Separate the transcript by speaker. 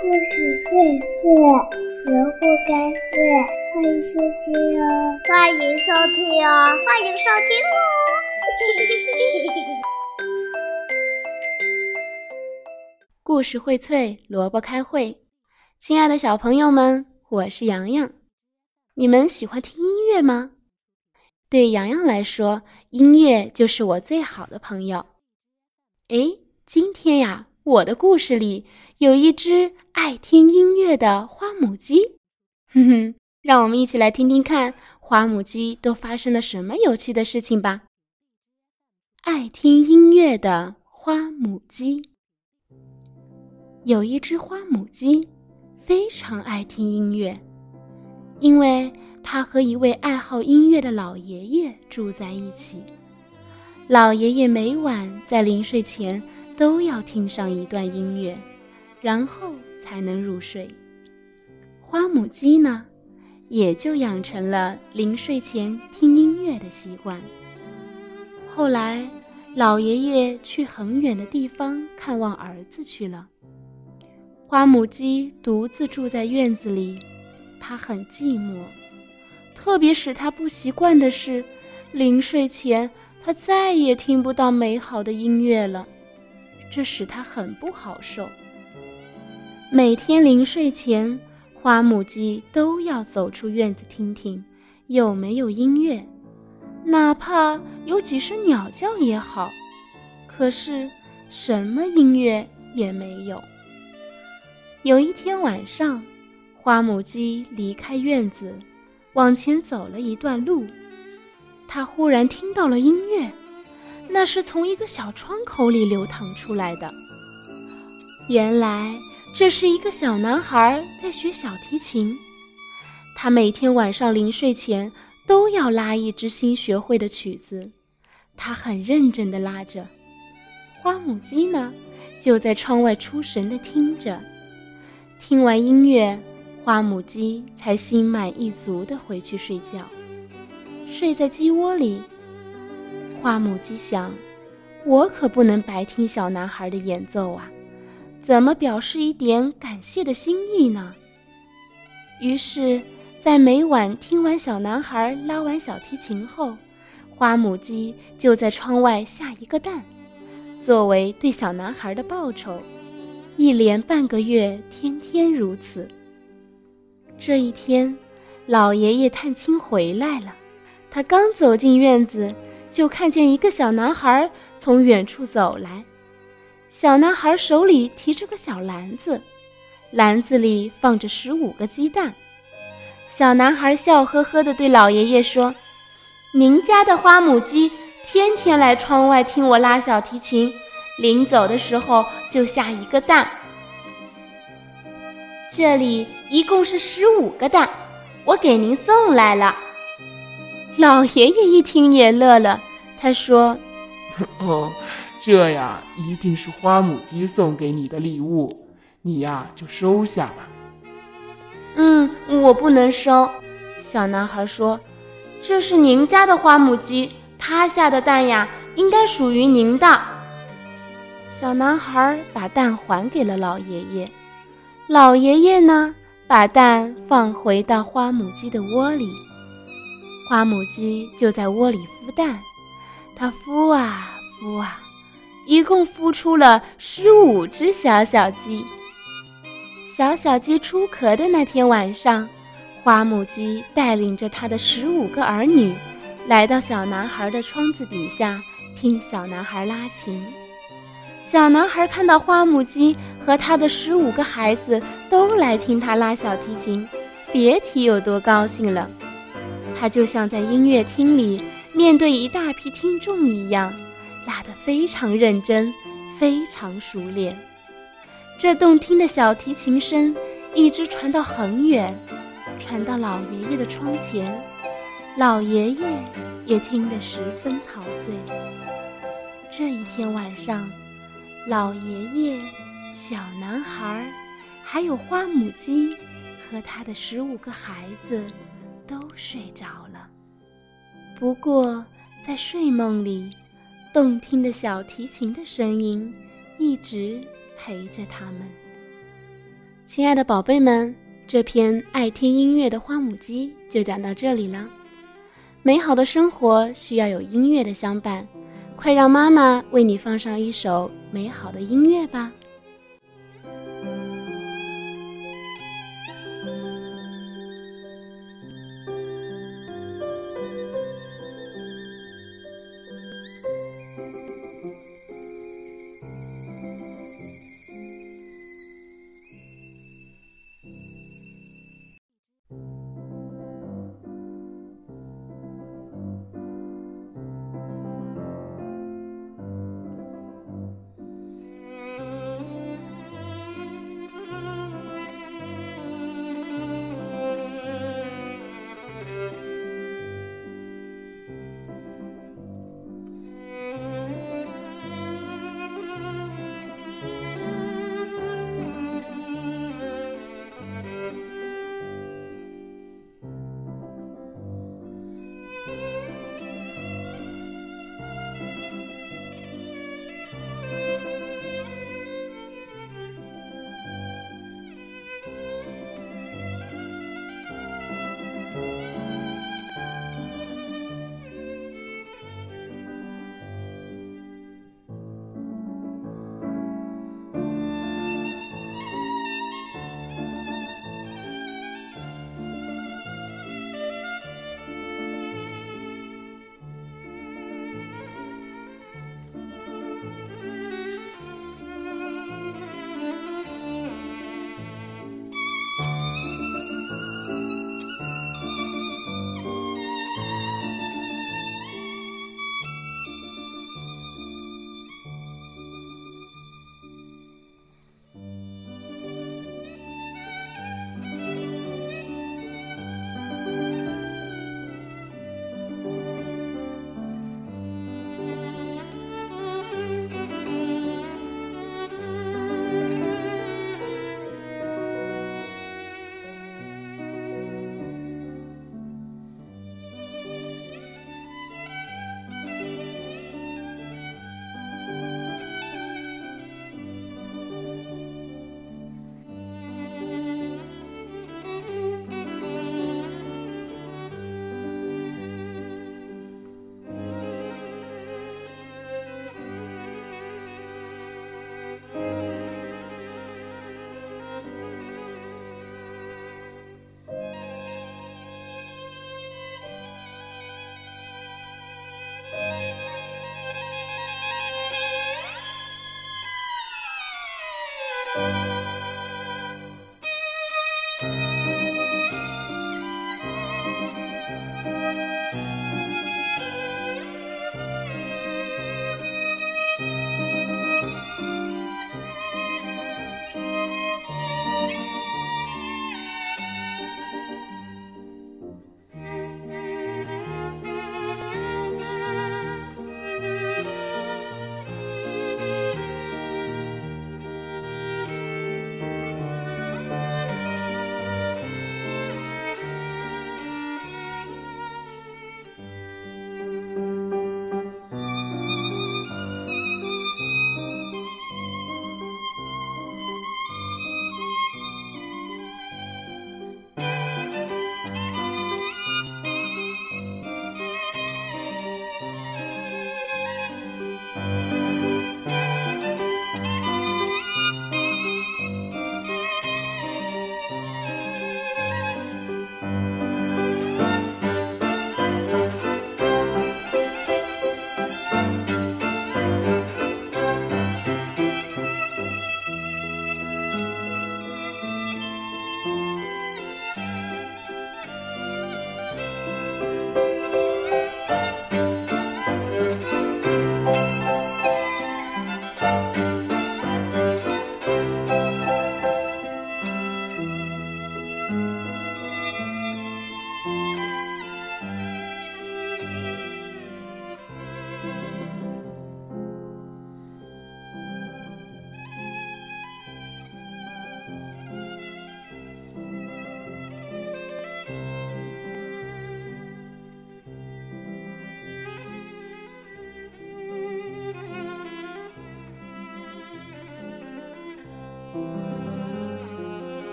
Speaker 1: 故事荟萃，萝卜开会，欢迎收听哦！
Speaker 2: 欢迎收听哦！欢迎收听哦！
Speaker 3: 故事荟萃，萝卜开会。亲爱的小朋友们，我是洋洋。你们喜欢听音乐吗？对洋洋来说，音乐就是我最好的朋友。诶，今天呀。我的故事里有一只爱听音乐的花母鸡，哼哼，让我们一起来听听看花母鸡都发生了什么有趣的事情吧。爱听音乐的花母鸡，有一只花母鸡非常爱听音乐，因为它和一位爱好音乐的老爷爷住在一起。老爷爷每晚在临睡前。都要听上一段音乐，然后才能入睡。花母鸡呢，也就养成了临睡前听音乐的习惯。后来，老爷爷去很远的地方看望儿子去了，花母鸡独自住在院子里，它很寂寞。特别使它不习惯的是，临睡前它再也听不到美好的音乐了。这使他很不好受。每天临睡前，花母鸡都要走出院子听听有没有音乐，哪怕有几声鸟叫也好。可是什么音乐也没有。有一天晚上，花母鸡离开院子，往前走了一段路，它忽然听到了音乐。那是从一个小窗口里流淌出来的。原来这是一个小男孩在学小提琴，他每天晚上临睡前都要拉一支新学会的曲子，他很认真地拉着。花母鸡呢，就在窗外出神地听着。听完音乐，花母鸡才心满意足地回去睡觉，睡在鸡窝里。花母鸡想：“我可不能白听小男孩的演奏啊，怎么表示一点感谢的心意呢？”于是，在每晚听完小男孩拉完小提琴后，花母鸡就在窗外下一个蛋，作为对小男孩的报酬。一连半个月，天天如此。这一天，老爷爷探亲回来了，他刚走进院子。就看见一个小男孩从远处走来，小男孩手里提着个小篮子，篮子里放着十五个鸡蛋。小男孩笑呵呵地对老爷爷说：“您家的花母鸡天天来窗外听我拉小提琴，临走的时候就下一个蛋。这里一共是十五个蛋，我给您送来了。”老爷爷一听也乐了，他说：“
Speaker 4: 哦，这呀一定是花母鸡送给你的礼物，你呀就收下吧。”“
Speaker 3: 嗯，我不能收。”小男孩说，“这是您家的花母鸡，它下的蛋呀应该属于您的。”小男孩把蛋还给了老爷爷，老爷爷呢把蛋放回到花母鸡的窝里。花母鸡就在窝里孵蛋，它孵啊孵啊，一共孵出了十五只小小鸡。小小鸡出壳的那天晚上，花母鸡带领着它的十五个儿女，来到小男孩的窗子底下听小男孩拉琴。小男孩看到花母鸡和他的十五个孩子都来听他拉小提琴，别提有多高兴了。他就像在音乐厅里面对一大批听众一样，拉得非常认真，非常熟练。这动听的小提琴声一直传到很远，传到老爷爷的窗前。老爷爷也听得十分陶醉。这一天晚上，老爷爷、小男孩，还有花母鸡和他的十五个孩子。都睡着了，不过在睡梦里，动听的小提琴的声音一直陪着他们。亲爱的宝贝们，这篇爱听音乐的花母鸡就讲到这里了。美好的生活需要有音乐的相伴，快让妈妈为你放上一首美好的音乐吧。